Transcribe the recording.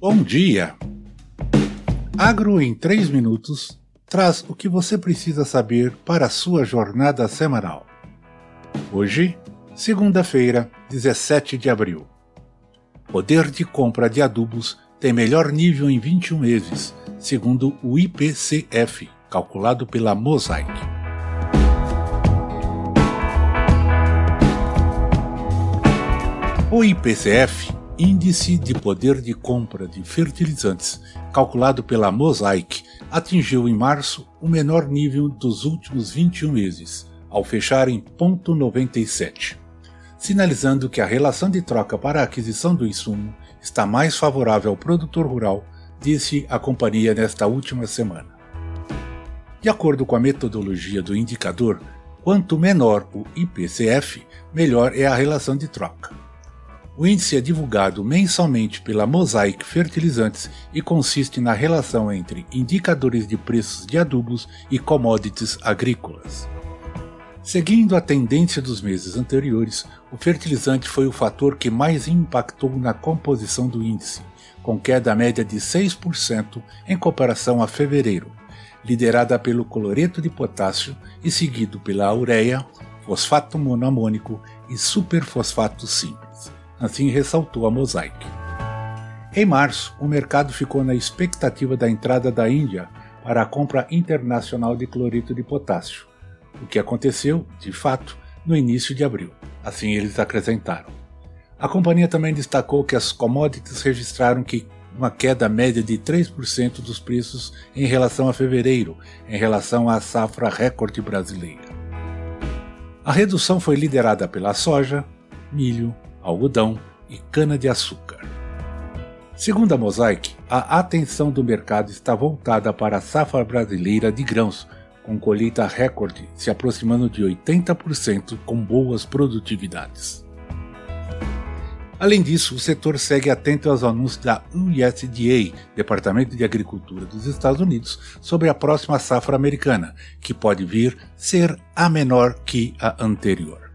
Bom dia! Agro em 3 minutos traz o que você precisa saber para a sua jornada semanal. Hoje, segunda-feira, 17 de abril. Poder de compra de adubos tem melhor nível em 21 meses, segundo o IPCF, calculado pela Mosaic. O IPCF Índice de Poder de Compra de Fertilizantes, calculado pela Mosaic, atingiu em março o menor nível dos últimos 21 meses, ao fechar em 0,97, sinalizando que a relação de troca para a aquisição do insumo está mais favorável ao produtor rural, disse a companhia nesta última semana. De acordo com a metodologia do indicador, quanto menor o IPCF, melhor é a relação de troca. O índice é divulgado mensalmente pela Mosaic Fertilizantes e consiste na relação entre indicadores de preços de adubos e commodities agrícolas. Seguindo a tendência dos meses anteriores, o fertilizante foi o fator que mais impactou na composição do índice, com queda média de 6% em comparação a fevereiro, liderada pelo cloreto de potássio e seguido pela ureia, fosfato monoamônico e superfosfato simples. Assim ressaltou a Mosaic. Em março, o mercado ficou na expectativa da entrada da Índia para a compra internacional de cloreto de potássio, o que aconteceu, de fato, no início de abril. Assim eles acrescentaram. A companhia também destacou que as commodities registraram que uma queda média de 3% dos preços em relação a fevereiro, em relação à safra recorde brasileira. A redução foi liderada pela soja, milho, algodão e cana-de-açúcar. Segundo a Mosaic, a atenção do mercado está voltada para a safra brasileira de grãos, com colheita recorde se aproximando de 80% com boas produtividades. Além disso, o setor segue atento aos anúncios da USDA, Departamento de Agricultura dos Estados Unidos, sobre a próxima safra americana, que pode vir ser a menor que a anterior.